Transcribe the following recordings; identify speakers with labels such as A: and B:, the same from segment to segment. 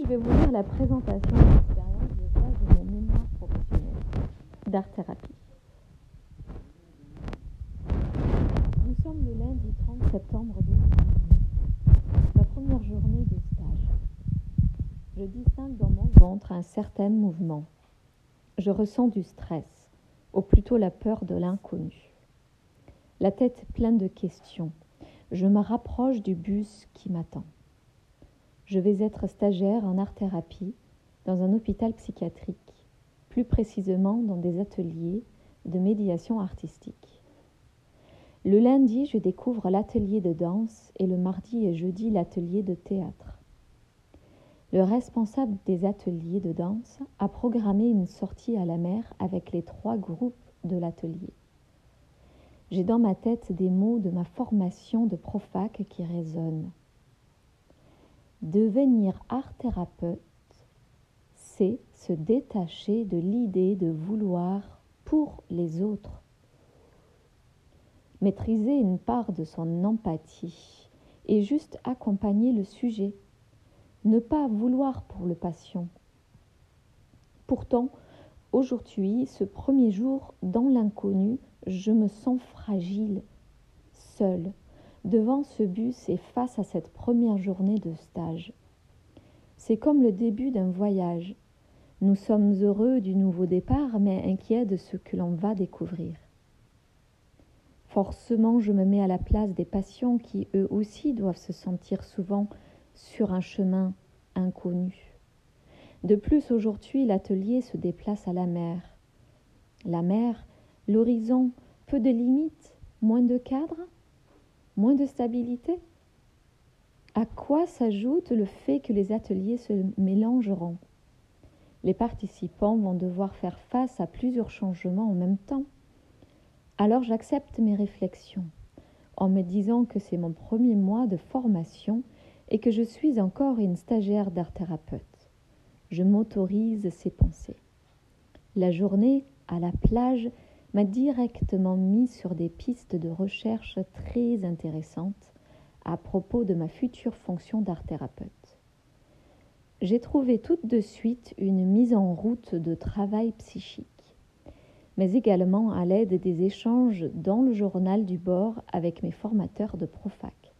A: je vais vous lire la présentation de l'expérience de stage de mon mémoire professionnel d'art-thérapie. Nous sommes le lundi 30 septembre 2019, ma première journée de stage. Je distingue dans mon ventre un certain mouvement. Je ressens du stress, ou plutôt la peur de l'inconnu. La tête pleine de questions. Je me rapproche du bus qui m'attend. Je vais être stagiaire en art-thérapie dans un hôpital psychiatrique, plus précisément dans des ateliers de médiation artistique. Le lundi, je découvre l'atelier de danse et le mardi et jeudi l'atelier de théâtre. Le responsable des ateliers de danse a programmé une sortie à la mer avec les trois groupes de l'atelier. J'ai dans ma tête des mots de ma formation de profac qui résonnent. Devenir art-thérapeute, c'est se détacher de l'idée de vouloir pour les autres. Maîtriser une part de son empathie et juste accompagner le sujet. Ne pas vouloir pour le patient. Pourtant, aujourd'hui, ce premier jour dans l'inconnu, je me sens fragile, seule, devant ce bus et face à cette première journée de stage. C'est comme le début d'un voyage. Nous sommes heureux du nouveau départ, mais inquiets de ce que l'on va découvrir. Forcément, je me mets à la place des patients qui, eux aussi, doivent se sentir souvent sur un chemin inconnu. De plus, aujourd'hui, l'atelier se déplace à la mer. La mer, l'horizon, peu de limites, moins de cadres, moins de stabilité? À quoi s'ajoute le fait que les ateliers se mélangeront? Les participants vont devoir faire face à plusieurs changements en même temps. Alors j'accepte mes réflexions en me disant que c'est mon premier mois de formation et que je suis encore une stagiaire d'art-thérapeute. Je m'autorise ces pensées. La journée à la plage m'a directement mis sur des pistes de recherche très intéressantes à propos de ma future fonction d'art-thérapeute. J'ai trouvé tout de suite une mise en route de travail psychique, mais également à l'aide des échanges dans le journal du bord avec mes formateurs de Profac.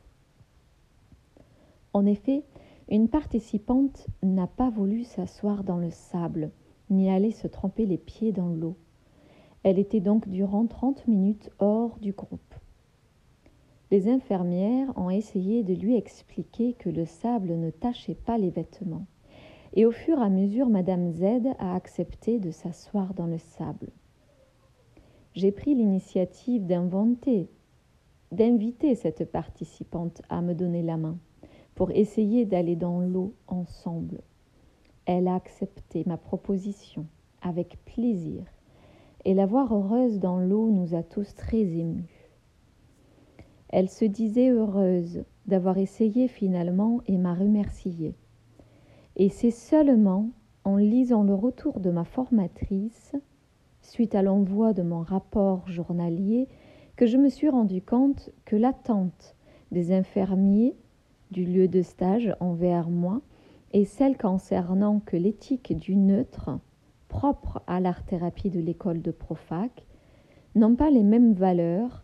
A: En effet, une participante n'a pas voulu s'asseoir dans le sable, ni aller se tremper les pieds dans l'eau. Elle était donc durant trente minutes hors du groupe. Les infirmières ont essayé de lui expliquer que le sable ne tachait pas les vêtements. Et au fur et à mesure, Madame Z a accepté de s'asseoir dans le sable. J'ai pris l'initiative d'inventer, d'inviter cette participante à me donner la main pour essayer d'aller dans l'eau ensemble. Elle a accepté ma proposition avec plaisir et la voir heureuse dans l'eau nous a tous très émus. Elle se disait heureuse d'avoir essayé finalement et m'a remerciée. Et c'est seulement en lisant le retour de ma formatrice, suite à l'envoi de mon rapport journalier, que je me suis rendu compte que l'attente des infirmiers du lieu de stage envers moi et celle concernant que l'éthique du neutre propres à l'art-thérapie de l'école de Profac n'ont pas les mêmes valeurs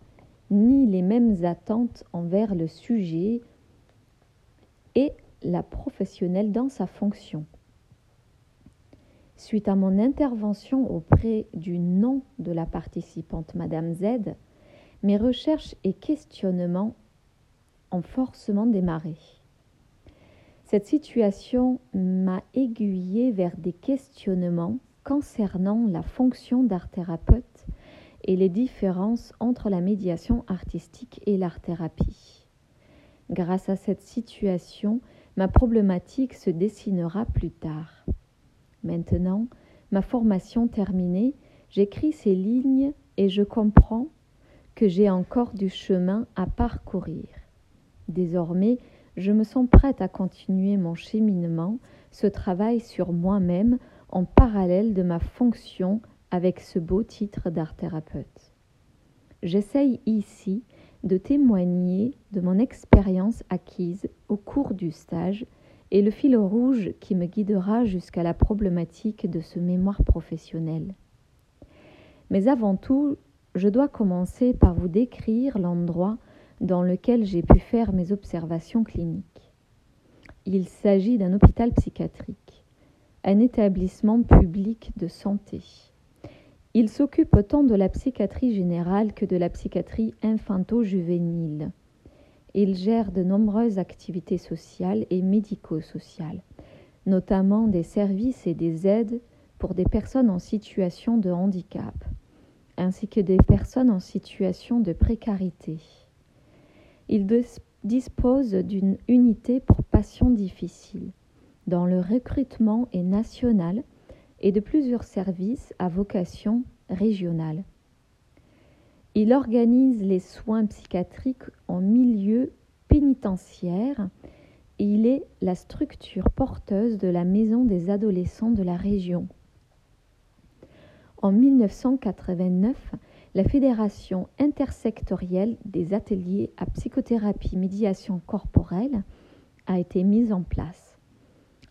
A: ni les mêmes attentes envers le sujet et la professionnelle dans sa fonction. Suite à mon intervention auprès du nom de la participante Madame Z, mes recherches et questionnements ont forcément démarré. Cette situation m'a aiguillé vers des questionnements concernant la fonction d'art-thérapeute et les différences entre la médiation artistique et l'art-thérapie. Grâce à cette situation, ma problématique se dessinera plus tard. Maintenant, ma formation terminée, j'écris ces lignes et je comprends que j'ai encore du chemin à parcourir. Désormais, je me sens prête à continuer mon cheminement, ce travail sur moi-même en parallèle de ma fonction avec ce beau titre d'art thérapeute. J'essaye ici de témoigner de mon expérience acquise au cours du stage et le fil rouge qui me guidera jusqu'à la problématique de ce mémoire professionnel. Mais avant tout, je dois commencer par vous décrire l'endroit dans lequel j'ai pu faire mes observations cliniques. Il s'agit d'un hôpital psychiatrique, un établissement public de santé. Il s'occupe autant de la psychiatrie générale que de la psychiatrie infanto-juvénile. Il gère de nombreuses activités sociales et médico-sociales, notamment des services et des aides pour des personnes en situation de handicap, ainsi que des personnes en situation de précarité. Il dispose d'une unité pour patients difficiles, dont le recrutement est national et de plusieurs services à vocation régionale. Il organise les soins psychiatriques en milieu pénitentiaire et il est la structure porteuse de la Maison des adolescents de la région. En 1989, la Fédération intersectorielle des ateliers à psychothérapie médiation corporelle a été mise en place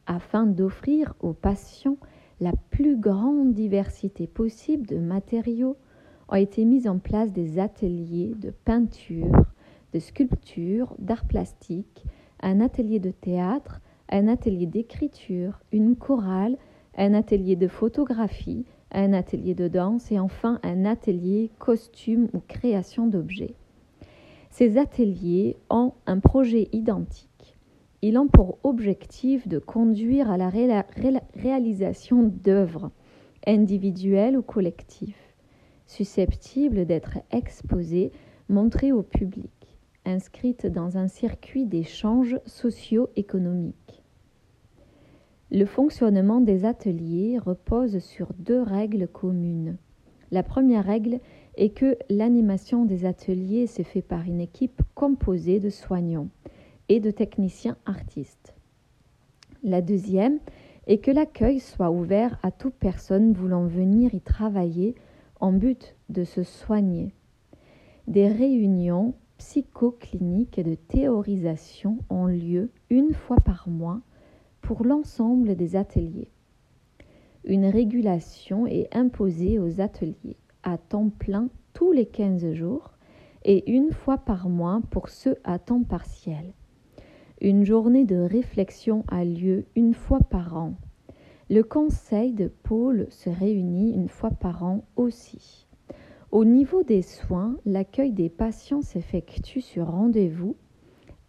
A: afin d'offrir aux patients la plus grande diversité possible de matériaux, ont été mis en place des ateliers de peinture, de sculpture, d'art plastique, un atelier de théâtre, un atelier d'écriture, une chorale, un atelier de photographie, un atelier de danse et enfin un atelier costume ou création d'objets. Ces ateliers ont un projet identique ils ont pour objectif de conduire à la réalisation d'œuvres individuelles ou collectives, susceptibles d'être exposées, montrées au public, inscrites dans un circuit d'échanges socio-économiques. Le fonctionnement des ateliers repose sur deux règles communes. La première règle est que l'animation des ateliers se fait par une équipe composée de soignants et de techniciens artistes. La deuxième est que l'accueil soit ouvert à toute personne voulant venir y travailler en but de se soigner. Des réunions psychocliniques et de théorisation ont lieu une fois par mois pour l'ensemble des ateliers. Une régulation est imposée aux ateliers à temps plein tous les 15 jours et une fois par mois pour ceux à temps partiel. Une journée de réflexion a lieu une fois par an. Le conseil de pôle se réunit une fois par an aussi. Au niveau des soins, l'accueil des patients s'effectue sur rendez-vous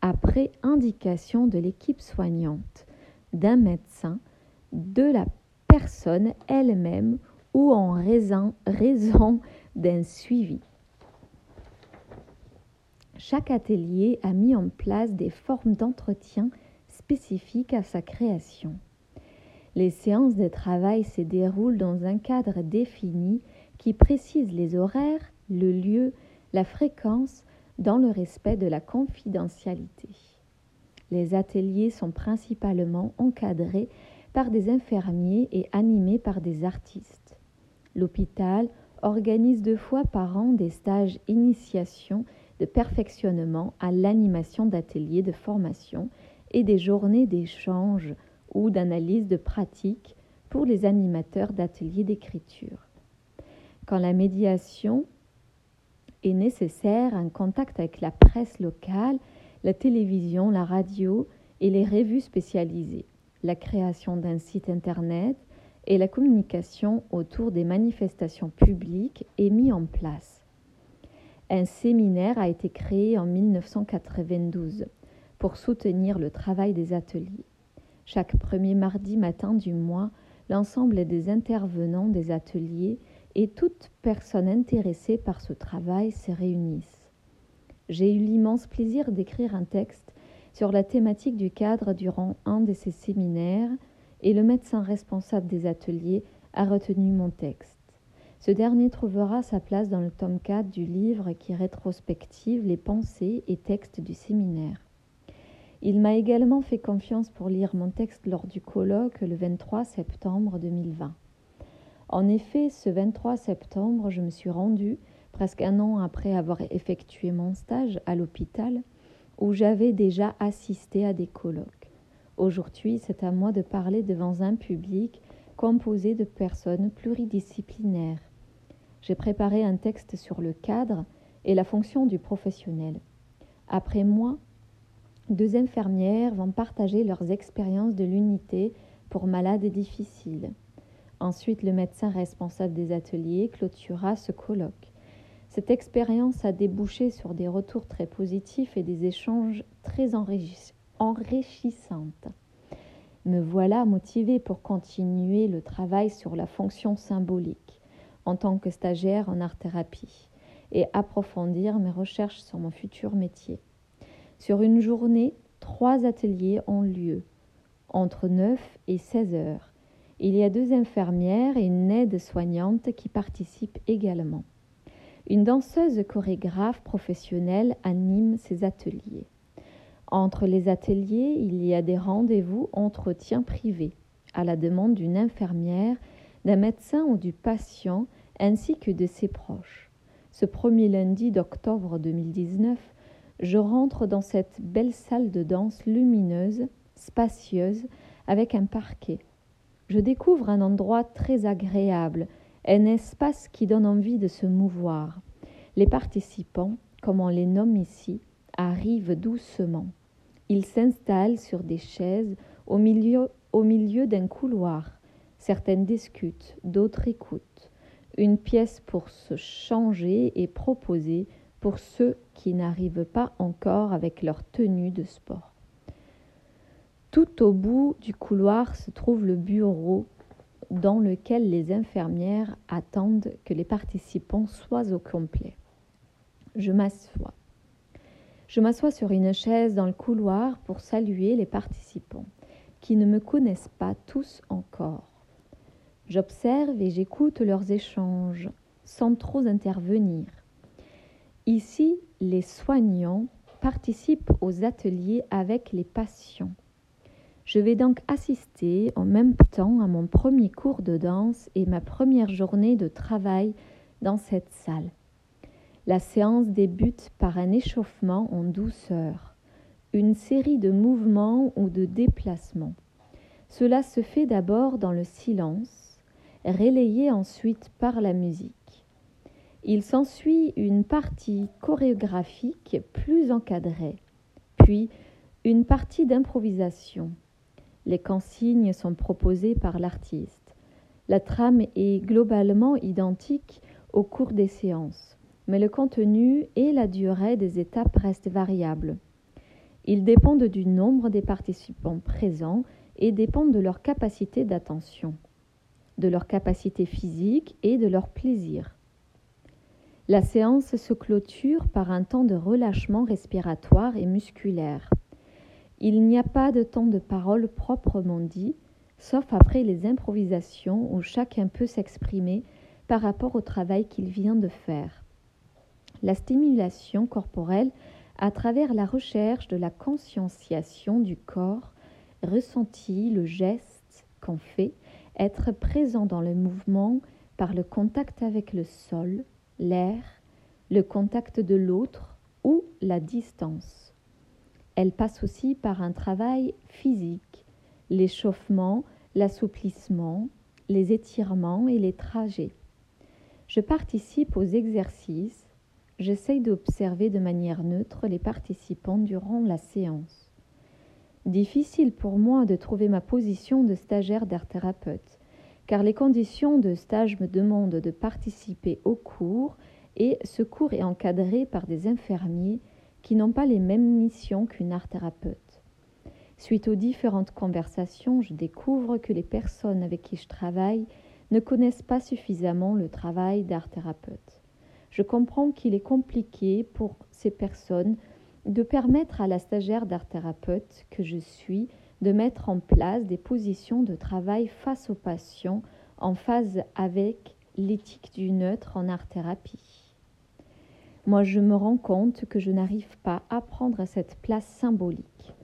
A: après indication de l'équipe soignante, d'un médecin, de la personne elle-même ou en raison, d'un suivi. Chaque atelier a mis en place des formes d'entretien spécifiques à sa création. Les séances de travail se déroulent dans un cadre défini qui précise les horaires, le lieu, la fréquence dans le respect de la confidentialité. Les ateliers sont principalement encadrés par des infirmiers et animés par des artistes. L'hôpital organise deux fois par an des stages initiation de perfectionnement à l'animation d'ateliers de formation et des journées d'échange ou d'analyse de pratique pour les animateurs d'ateliers d'écriture. Quand la médiation est nécessaire, un contact avec la presse locale, la télévision, la radio et les revues spécialisées, la création d'un site Internet et la communication autour des manifestations publiques est mis en place un séminaire a été créé en 1992 pour soutenir le travail des ateliers. Chaque premier mardi matin du mois, l'ensemble des intervenants des ateliers et toute personne intéressée par ce travail se réunissent. J'ai eu l'immense plaisir d'écrire un texte sur la thématique du cadre durant un de ces séminaires et le médecin responsable des ateliers a retenu mon texte. Ce dernier trouvera sa place dans le tome 4 du livre qui rétrospective les pensées et textes du séminaire. Il m'a également fait confiance pour lire mon texte lors du colloque le 23 septembre 2020. En effet, ce 23 septembre, je me suis rendue, presque un an après avoir effectué mon stage à l'hôpital, où j'avais déjà assisté à des colloques. Aujourd'hui, c'est à moi de parler devant un public composé de personnes pluridisciplinaires. J'ai préparé un texte sur le cadre et la fonction du professionnel. Après moi, deux infirmières vont partager leurs expériences de l'unité pour malades difficiles. Ensuite, le médecin responsable des ateliers clôturera ce colloque. Cette expérience a débouché sur des retours très positifs et des échanges très enrichissants. Me voilà motivée pour continuer le travail sur la fonction symbolique en tant que stagiaire en art-thérapie et approfondir mes recherches sur mon futur métier. Sur une journée, trois ateliers ont lieu, entre 9 et 16 heures. Il y a deux infirmières et une aide-soignante qui participent également. Une danseuse chorégraphe professionnelle anime ces ateliers. Entre les ateliers, il y a des rendez-vous entretiens privés, à la demande d'une infirmière, d'un médecin ou du patient, ainsi que de ses proches. Ce premier lundi d'octobre 2019, je rentre dans cette belle salle de danse lumineuse, spacieuse, avec un parquet. Je découvre un endroit très agréable, un espace qui donne envie de se mouvoir. Les participants, comme on les nomme ici, arrivent doucement. Ils s'installent sur des chaises au milieu, au milieu d'un couloir. Certaines discutent, d'autres écoutent. Une pièce pour se changer est proposée pour ceux qui n'arrivent pas encore avec leur tenue de sport. Tout au bout du couloir se trouve le bureau dans lequel les infirmières attendent que les participants soient au complet. Je m'assois. Je m'assois sur une chaise dans le couloir pour saluer les participants qui ne me connaissent pas tous encore. J'observe et j'écoute leurs échanges sans trop intervenir. Ici, les soignants participent aux ateliers avec les patients. Je vais donc assister en même temps à mon premier cours de danse et ma première journée de travail dans cette salle. La séance débute par un échauffement en douceur, une série de mouvements ou de déplacements. Cela se fait d'abord dans le silence, relayé ensuite par la musique. Il s'ensuit une partie chorégraphique plus encadrée, puis une partie d'improvisation. Les consignes sont proposées par l'artiste. La trame est globalement identique au cours des séances, mais le contenu et la durée des étapes restent variables. Ils dépendent du nombre des participants présents et dépendent de leur capacité d'attention, de leur capacité physique et de leur plaisir. La séance se clôture par un temps de relâchement respiratoire et musculaire. Il n'y a pas de temps de parole proprement dit, sauf après les improvisations où chacun peut s'exprimer par rapport au travail qu'il vient de faire. La stimulation corporelle à travers la recherche de la conscientisation du corps, ressenti, le geste qu'on fait, être présent dans le mouvement par le contact avec le sol, l'air, le contact de l'autre ou la distance. Elle passe aussi par un travail physique, l'échauffement, l'assouplissement, les étirements et les trajets. Je participe aux exercices, j'essaye d'observer de manière neutre les participants durant la séance. Difficile pour moi de trouver ma position de stagiaire d'art-thérapeute car les conditions de stage me demandent de participer au cours et ce cours est encadré par des infirmiers qui n'ont pas les mêmes missions qu'une art-thérapeute. Suite aux différentes conversations, je découvre que les personnes avec qui je travaille ne connaissent pas suffisamment le travail d'art-thérapeute. Je comprends qu'il est compliqué pour ces personnes de permettre à la stagiaire d'art-thérapeute que je suis de mettre en place des positions de travail face aux patients en phase avec l'éthique du neutre en art-thérapie. Moi, je me rends compte que je n'arrive pas à prendre cette place symbolique.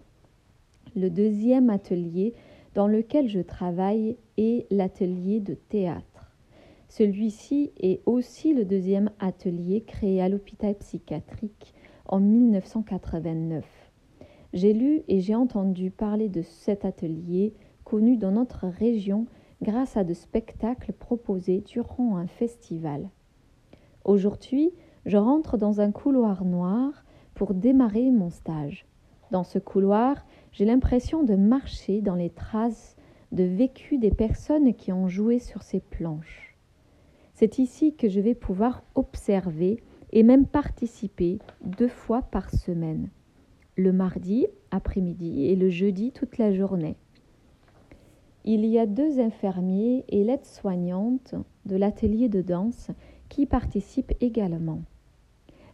A: Le deuxième atelier dans lequel je travaille est l'atelier de théâtre. Celui-ci est aussi le deuxième atelier créé à l'hôpital psychiatrique en 1989. j'ai lu et j'ai entendu parler de cet atelier connu dans notre région grâce à de spectacles proposés durant un festival. Aujourd'hui, je rentre dans un couloir noir pour démarrer mon stage. Dans ce couloir, j'ai l'impression de marcher dans les traces de vécu des personnes qui ont joué sur ces planches. C'est ici que je vais pouvoir observer et même participer deux fois par semaine, le mardi après-midi et le jeudi toute la journée. Il y a deux infirmiers et l'aide-soignante de l'atelier de danse qui participent également.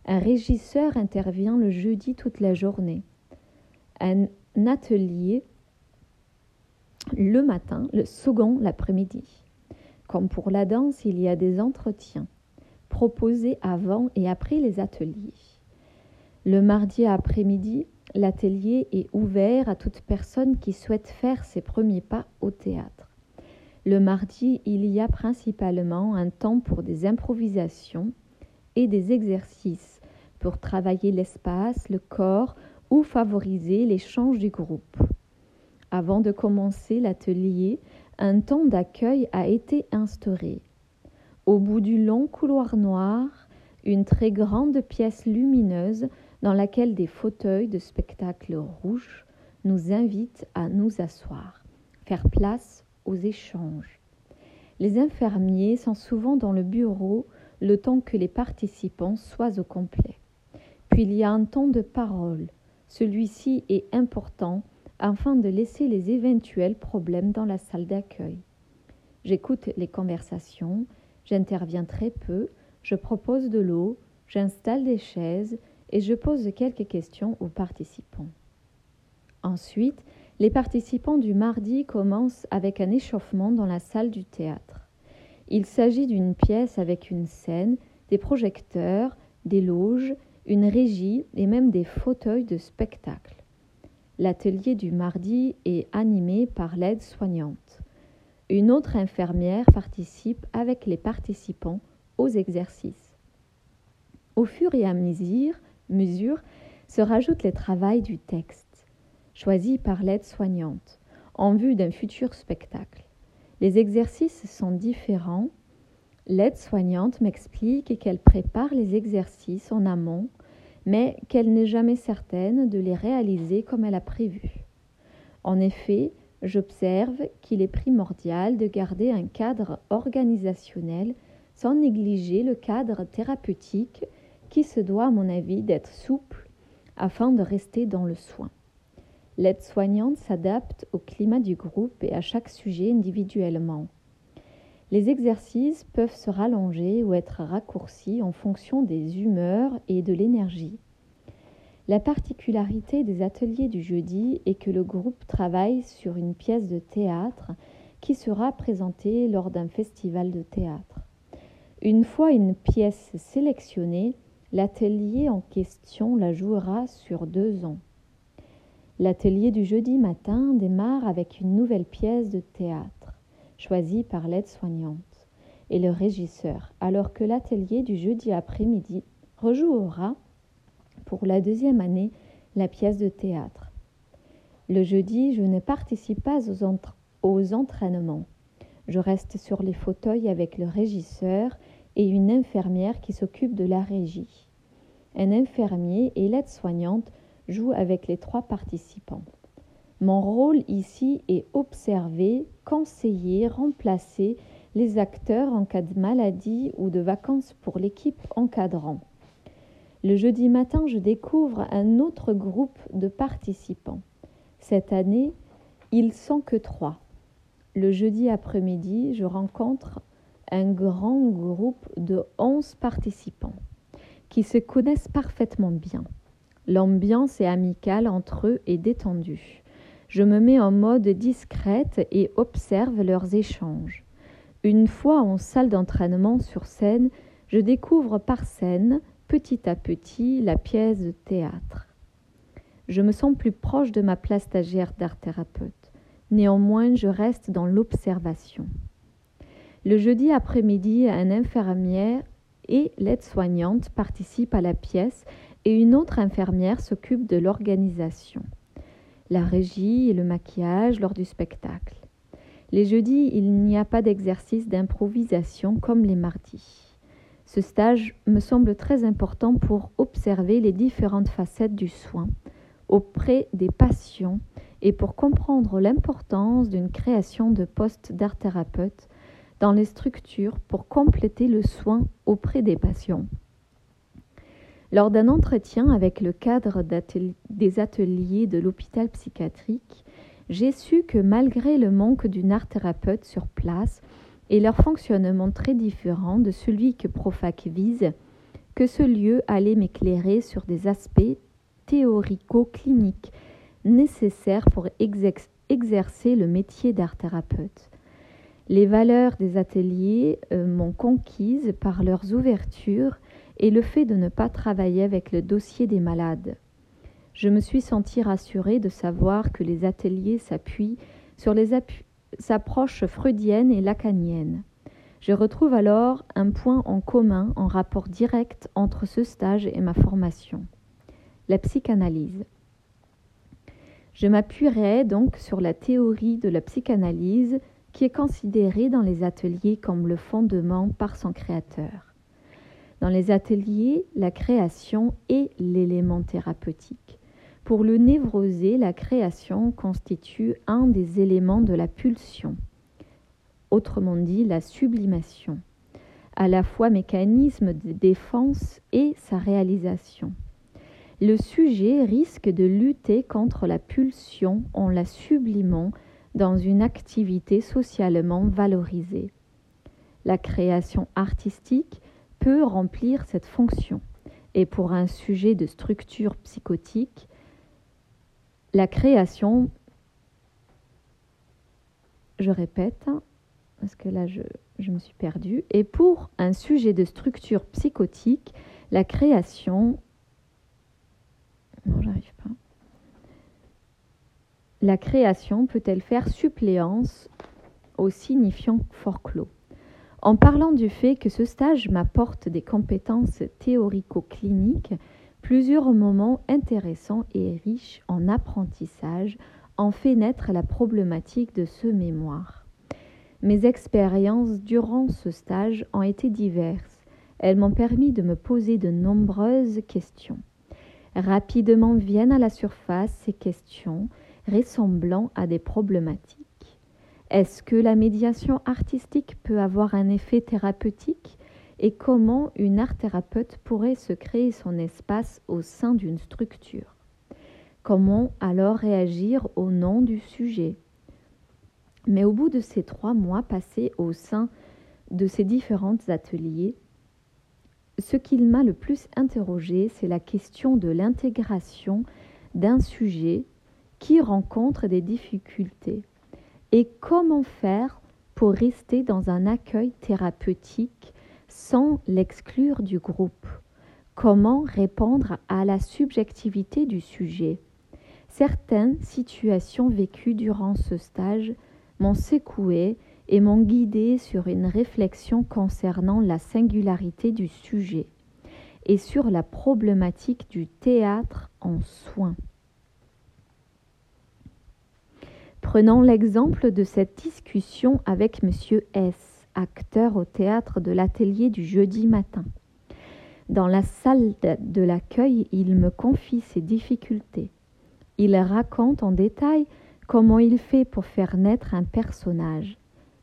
A: Un régisseur intervient le jeudi toute la journée. Un atelier le matin, le second l'après-midi. Comme pour la danse, il y a des entretiens proposés avant et après les ateliers. Le mardi après-midi, l'atelier est ouvert à toute personne qui souhaite faire ses premiers pas au théâtre. Le mardi, il y a principalement un temps pour des improvisations et des exercices pour travailler l'espace, le corps ou favoriser l'échange du groupe. Avant de commencer l'atelier, un temps d'accueil a été instauré. Au bout du long couloir noir, une très grande pièce lumineuse dans laquelle des fauteuils de spectacle rouge nous invitent à nous asseoir, faire place aux échanges. Les infirmiers sont souvent dans le bureau le temps que les participants soient au complet. Puis il y a un temps de parole. Celui-ci est important afin de laisser les éventuels problèmes dans la salle d'accueil. J'écoute les conversations, j'interviens très peu, je propose de l'eau, j'installe des chaises et je pose quelques questions aux participants. Ensuite, les participants du mardi commencent avec un échauffement dans la salle du théâtre. Il s'agit d'une pièce avec une scène, des projecteurs, des loges, une régie et même des fauteuils de spectacle. L'atelier du mardi est animé par l'aide-soignante. Une autre infirmière participe avec les participants aux exercices. Au fur et à mesure, mesure se rajoutent les travaux du texte, choisis par l'aide-soignante, en vue d'un futur spectacle. Les exercices sont différents. L'aide-soignante m'explique qu'elle prépare les exercices en amont mais qu'elle n'est jamais certaine de les réaliser comme elle a prévu. En effet, j'observe qu'il est primordial de garder un cadre organisationnel sans négliger le cadre thérapeutique qui se doit, à mon avis, d'être souple afin de rester dans le soin. L'aide-soignante s'adapte au climat du groupe et à chaque sujet individuellement. Les exercices peuvent se rallonger ou être raccourcis en fonction des humeurs et de l'énergie. La particularité des ateliers du jeudi est que le groupe travaille sur une pièce de théâtre qui sera présentée lors d'un festival de théâtre. Une fois une pièce sélectionnée, l'atelier en question la jouera sur deux ans. L'atelier du jeudi matin démarre avec une nouvelle pièce de théâtre choisi par l'aide-soignante et le régisseur, alors que l'atelier du jeudi après-midi rejouera pour la deuxième année la pièce de théâtre. Le jeudi, je ne participe pas aux, entraînements. Je reste sur les fauteuils avec le régisseur et une infirmière qui s'occupe de la régie. Un infirmier et l'aide-soignante jouent avec les trois participants. Mon rôle ici est observer, conseiller, remplacer les acteurs en cas de maladie ou de vacances pour l'équipe encadrant. Le jeudi matin, je découvre un autre groupe de participants. Cette année, ils sont que trois. Le jeudi après-midi, je rencontre un grand groupe de onze participants qui se connaissent parfaitement bien. L'ambiance est amicale entre eux et détendue. Je me mets en mode discrète et observe leurs échanges. Une fois en salle d'entraînement sur scène, je découvre par scène, petit à petit, la pièce de théâtre. Je me sens plus proche de ma place stagiaire d'art thérapeute. Néanmoins, je reste dans l'observation. Le jeudi après-midi, un infirmière et l'aide-soignante participent à la pièce et une autre infirmière s'occupe de l'organisation. la régie et le maquillage lors du spectacle. Les jeudis, il n'y a pas d'exercice d'improvisation comme les mardis. Ce stage me semble très important pour observer les différentes facettes du soin auprès des patients et pour comprendre l'importance d'une création de poste d'art thérapeute dans les structures pour compléter le soin auprès des patients. Lors d'un entretien avec le cadre des ateliers de l'hôpital psychiatrique, j'ai su que malgré le manque d'une art thérapeute sur place et leur fonctionnement très différent de celui que Profac vise, que ce lieu allait m'éclairer sur des aspects théorico-cliniques nécessaires pour exercer le métier d'art thérapeute. Les valeurs des ateliers euh, m'ont conquise par leurs ouvertures et le fait de ne pas travailler avec le dossier des malades. Je me suis sentie rassurée de savoir que les ateliers s'appuient sur les approches freudiennes et lacaniennes. Je retrouve alors un point en commun en rapport direct entre ce stage et ma formation, la psychanalyse. Je m'appuierai donc sur la théorie de la psychanalyse qui est considérée dans les ateliers comme le fondement par son créateur. Dans les ateliers, la création est l'élément thérapeutique. Pour le névrosé, la création constitue un des éléments de la pulsion, autrement dit la sublimation, à la fois mécanisme de défense et sa réalisation. Le sujet risque de lutter contre la pulsion en la sublimant dans une activité socialement valorisée. La création artistique peut remplir cette fonction et pour un sujet de structure psychotique, la création, je répète, parce que là je, me suis perdue, et pour un sujet de structure psychotique, la création... Non, j'arrive pas. La création peut-elle faire suppléance au signifiant forclos? En parlant du fait que ce stage m'apporte des compétences théorico-cliniques, Plusieurs moments intéressants et riches en apprentissage ont fait naître la problématique de ce mémoire. Mes expériences durant ce stage ont été diverses. Elles m'ont permis de me poser de nombreuses questions. Rapidement viennent à la surface ces questions ressemblant à des problématiques. Est-ce que la médiation artistique peut avoir un effet thérapeutique? Et comment une art thérapeute pourrait se créer son espace au sein d'une structure. Comment alors réagir au nom du sujet Mais au bout de ces trois mois passés au sein de ces différents ateliers, ce qui m'a le plus interrogé, c'est la question de l'intégration d'un sujet qui rencontre des difficultés et comment faire pour rester dans un accueil thérapeutique sans l'exclure du groupe. Comment répondre à la subjectivité du sujet? Certaines situations vécues durant ce stage m'ont secoué et m'ont guidé sur une réflexion concernant la singularité du sujet et sur la problématique du théâtre en soins. Prenons l'exemple de cette discussion avec M. S acteur au théâtre de l'atelier du jeudi matin. Dans la salle de l'accueil, il me confie ses difficultés. Il raconte en détail comment il fait pour faire naître un personnage.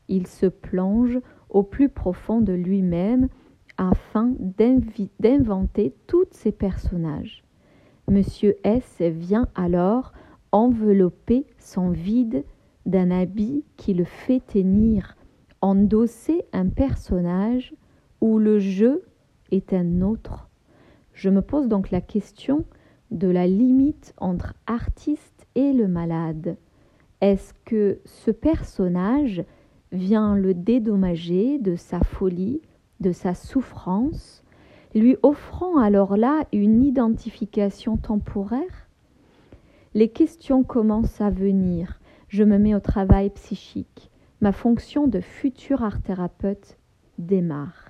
A: Il se plonge au plus profond de lui-même afin d'inventer tous ses personnages. Monsieur S vient alors envelopper son vide d'un habit qui le fait tenir endosser un personnage où le jeu est un autre. Je me pose donc la question de la limite entre artiste et le malade. Est-ce que ce personnage vient le dédommager de sa folie, de sa souffrance, lui offrant alors là une identification temporaire? Les questions commencent à venir. Je me mets au travail psychique ma fonction de futur art thérapeute démarre.